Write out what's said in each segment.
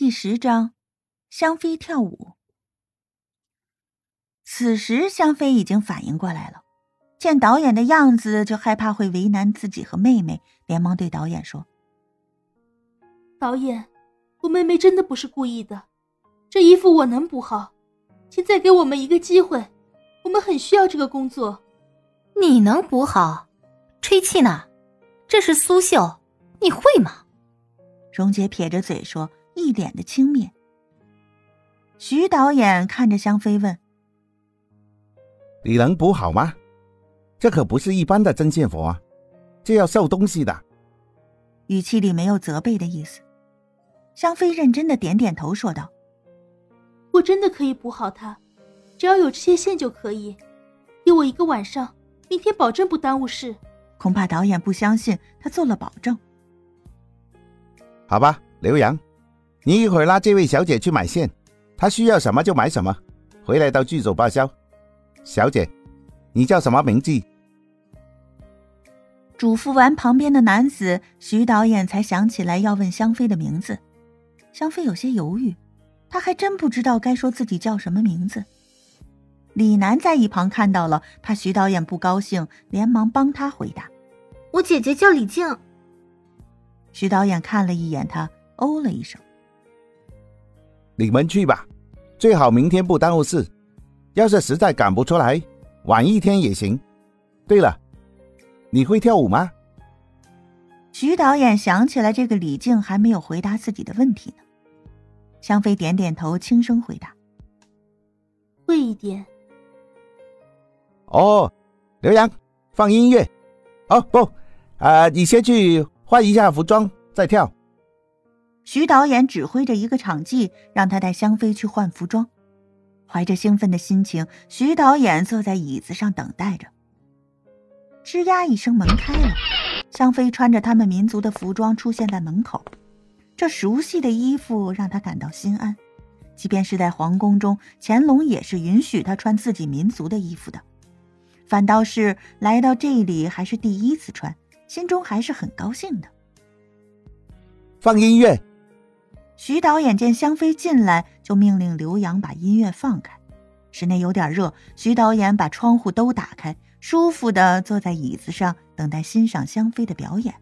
第十章，香妃跳舞。此时，香妃已经反应过来了，见导演的样子，就害怕会为难自己和妹妹，连忙对导演说：“导演，我妹妹真的不是故意的，这衣服我能补好，请再给我们一个机会，我们很需要这个工作。你能补好？吹气呢？这是苏绣，你会吗？”荣姐撇着嘴说。一脸的轻蔑。徐导演看着香妃问：“你能补好吗？这可不是一般的针线活啊，这要绣东西的。”语气里没有责备的意思。香妃认真的点点头，说道：“我真的可以补好它，只要有这些线就可以。给我一个晚上，明天保证不耽误事。”恐怕导演不相信他做了保证。好吧，刘洋。你一会儿拉这位小姐去买线，她需要什么就买什么，回来到剧组报销。小姐，你叫什么名字？嘱咐完旁边的男子，徐导演才想起来要问香妃的名字。香妃有些犹豫，她还真不知道该说自己叫什么名字。李楠在一旁看到了，怕徐导演不高兴，连忙帮他回答：“我姐姐叫李静。”徐导演看了一眼他，哦了一声。你们去吧，最好明天不耽误事。要是实在赶不出来，晚一天也行。对了，你会跳舞吗？徐导演想起来，这个李静还没有回答自己的问题呢。香妃点点头，轻声回答：“会一点。”哦，刘洋，放音乐。哦不，啊，你先去换一下服装再跳。徐导演指挥着一个场记，让他带香妃去换服装。怀着兴奋的心情，徐导演坐在椅子上等待着。吱呀一声，门开了，香妃穿着他们民族的服装出现在门口。这熟悉的衣服让他感到心安，即便是在皇宫中，乾隆也是允许他穿自己民族的衣服的。反倒是来到这里还是第一次穿，心中还是很高兴的。放音乐。徐导演见香妃进来，就命令刘洋把音乐放开。室内有点热，徐导演把窗户都打开，舒服的坐在椅子上，等待欣赏香妃的表演。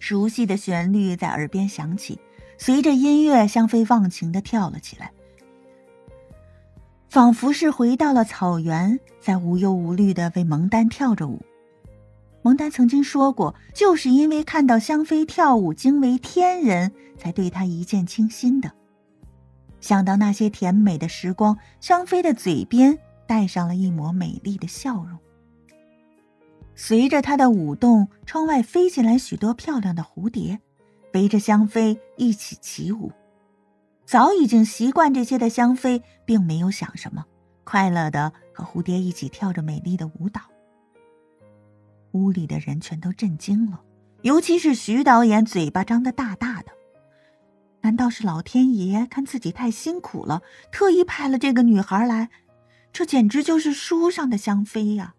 熟悉的旋律在耳边响起，随着音乐，香妃忘情的跳了起来，仿佛是回到了草原，在无忧无虑的为蒙丹跳着舞。蒙丹曾经说过，就是因为看到香妃跳舞惊为天人，才对她一见倾心的。想到那些甜美的时光，香妃的嘴边带上了一抹美丽的笑容。随着她的舞动，窗外飞进来许多漂亮的蝴蝶，围着香妃一起起舞。早已经习惯这些的香妃，并没有想什么，快乐的和蝴蝶一起跳着美丽的舞蹈。屋里的人全都震惊了，尤其是徐导演，嘴巴张得大大的。难道是老天爷看自己太辛苦了，特意派了这个女孩来？这简直就是书上的香妃呀！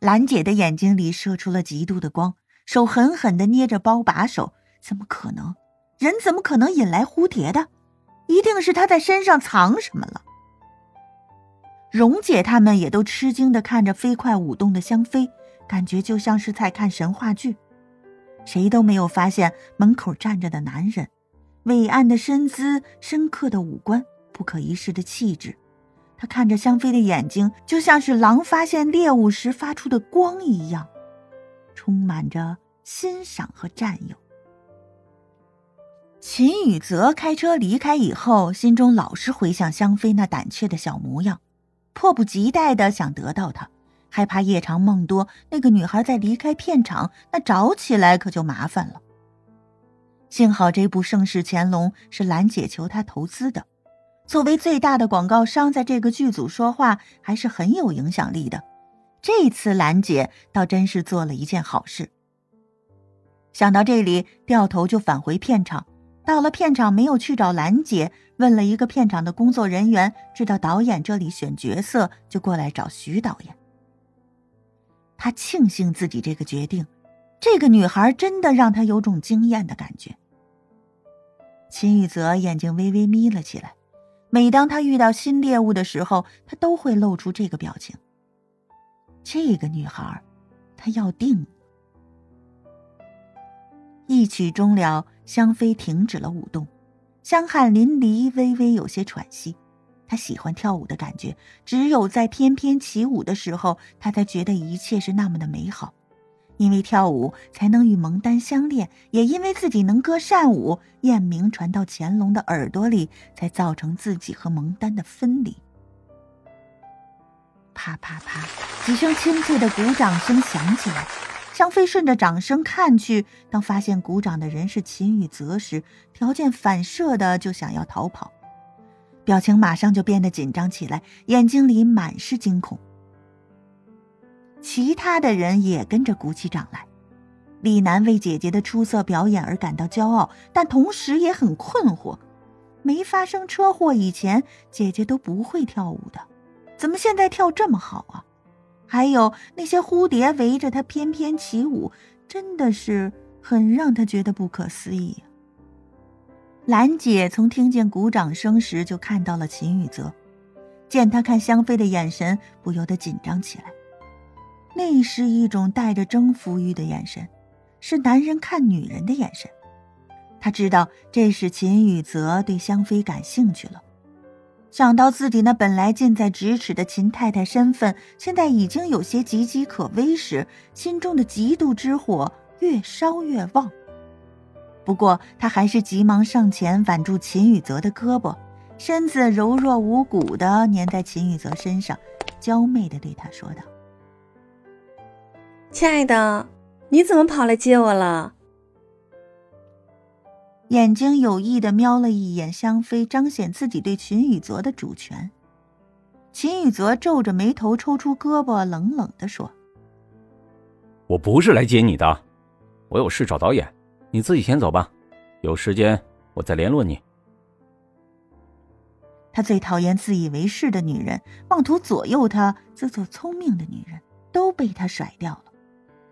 兰姐的眼睛里射出了嫉妒的光，手狠狠的捏着包把手。怎么可能？人怎么可能引来蝴蝶的？一定是他在身上藏什么了。蓉姐他们也都吃惊的看着飞快舞动的香妃，感觉就像是在看神话剧。谁都没有发现门口站着的男人，伟岸的身姿，深刻的五官，不可一世的气质。他看着香妃的眼睛，就像是狼发现猎物时发出的光一样，充满着欣赏和占有。秦宇泽开车离开以后，心中老是回想香妃那胆怯的小模样。迫不及待的想得到她，害怕夜长梦多。那个女孩在离开片场，那找起来可就麻烦了。幸好这部《盛世乾隆》是兰姐求他投资的，作为最大的广告商，在这个剧组说话还是很有影响力的。这次兰姐倒真是做了一件好事。想到这里，掉头就返回片场。到了片场，没有去找兰姐，问了一个片场的工作人员，知道导演这里选角色，就过来找徐导演。他庆幸自己这个决定，这个女孩真的让他有种惊艳的感觉。秦宇泽眼睛微微眯了起来，每当他遇到新猎物的时候，他都会露出这个表情。这个女孩，他要定。一曲终了，香妃停止了舞动，香汗淋漓，微微有些喘息。她喜欢跳舞的感觉，只有在翩翩起舞的时候，她才觉得一切是那么的美好。因为跳舞才能与蒙丹相恋，也因为自己能歌善舞，艳名传到乾隆的耳朵里，才造成自己和蒙丹的分离。啪啪啪，几声清脆的鼓掌声响起来。香妃顺着掌声看去，当发现鼓掌的人是秦宇泽时，条件反射的就想要逃跑，表情马上就变得紧张起来，眼睛里满是惊恐。其他的人也跟着鼓起掌来。李楠为姐姐的出色表演而感到骄傲，但同时也很困惑：没发生车祸以前，姐姐都不会跳舞的，怎么现在跳这么好啊？还有那些蝴蝶围着他翩翩起舞，真的是很让他觉得不可思议。兰姐从听见鼓掌声时就看到了秦宇泽，见他看香妃的眼神，不由得紧张起来。那是一种带着征服欲的眼神，是男人看女人的眼神。他知道这是秦宇泽对香妃感兴趣了。想到自己那本来近在咫尺的秦太太身份，现在已经有些岌岌可危时，心中的嫉妒之火越烧越旺。不过他还是急忙上前挽住秦宇泽的胳膊，身子柔弱无骨的粘在秦宇泽身上，娇媚的对他说道：“亲爱的，你怎么跑来接我了？”眼睛有意的瞄了一眼香妃，彰显自己对秦宇泽的主权。秦宇泽皱着眉头，抽出胳膊，冷冷的说：“我不是来接你的，我有事找导演，你自己先走吧，有时间我再联络你。”他最讨厌自以为是的女人，妄图左右他、自作聪明的女人，都被他甩掉了。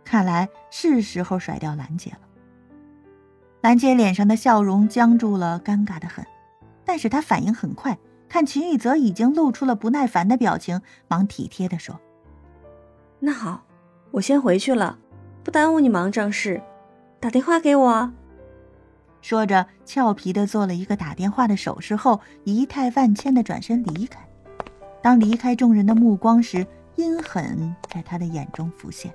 看来是时候甩掉兰姐了。兰姐脸上的笑容僵住了，尴尬的很。但是她反应很快，看秦宇泽已经露出了不耐烦的表情，忙体贴的说：“那好，我先回去了，不耽误你忙正事。打电话给我。”说着，俏皮的做了一个打电话的手势后，仪态万千的转身离开。当离开众人的目光时，阴狠在他的眼中浮现。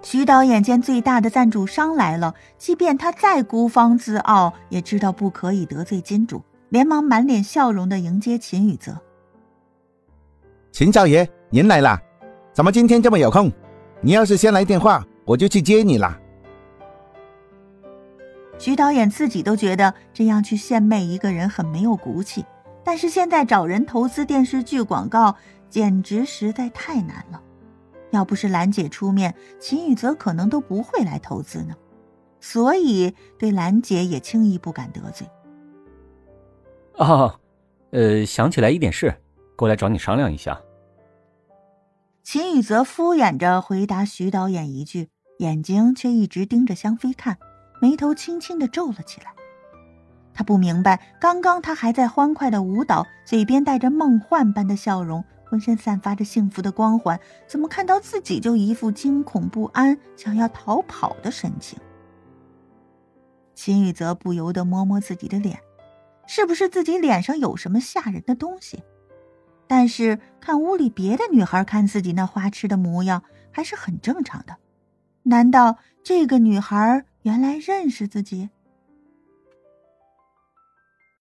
徐导演见最大的赞助商来了，即便他再孤芳自傲，也知道不可以得罪金主，连忙满脸笑容的迎接秦宇泽。秦少爷，您来啦？怎么今天这么有空？你要是先来电话，我就去接你啦。徐导演自己都觉得这样去献媚一个人很没有骨气，但是现在找人投资电视剧广告，简直实在太难了。要不是兰姐出面，秦宇泽可能都不会来投资呢。所以对兰姐也轻易不敢得罪。哦，呃，想起来一点事，过来找你商量一下。秦宇泽敷衍着回答徐导演一句，眼睛却一直盯着香妃看，眉头轻轻的皱了起来。他不明白，刚刚他还在欢快的舞蹈，嘴边带着梦幻般的笑容。浑身散发着幸福的光环，怎么看到自己就一副惊恐不安、想要逃跑的神情？秦宇泽不由得摸摸自己的脸，是不是自己脸上有什么吓人的东西？但是看屋里别的女孩看自己那花痴的模样，还是很正常的。难道这个女孩原来认识自己？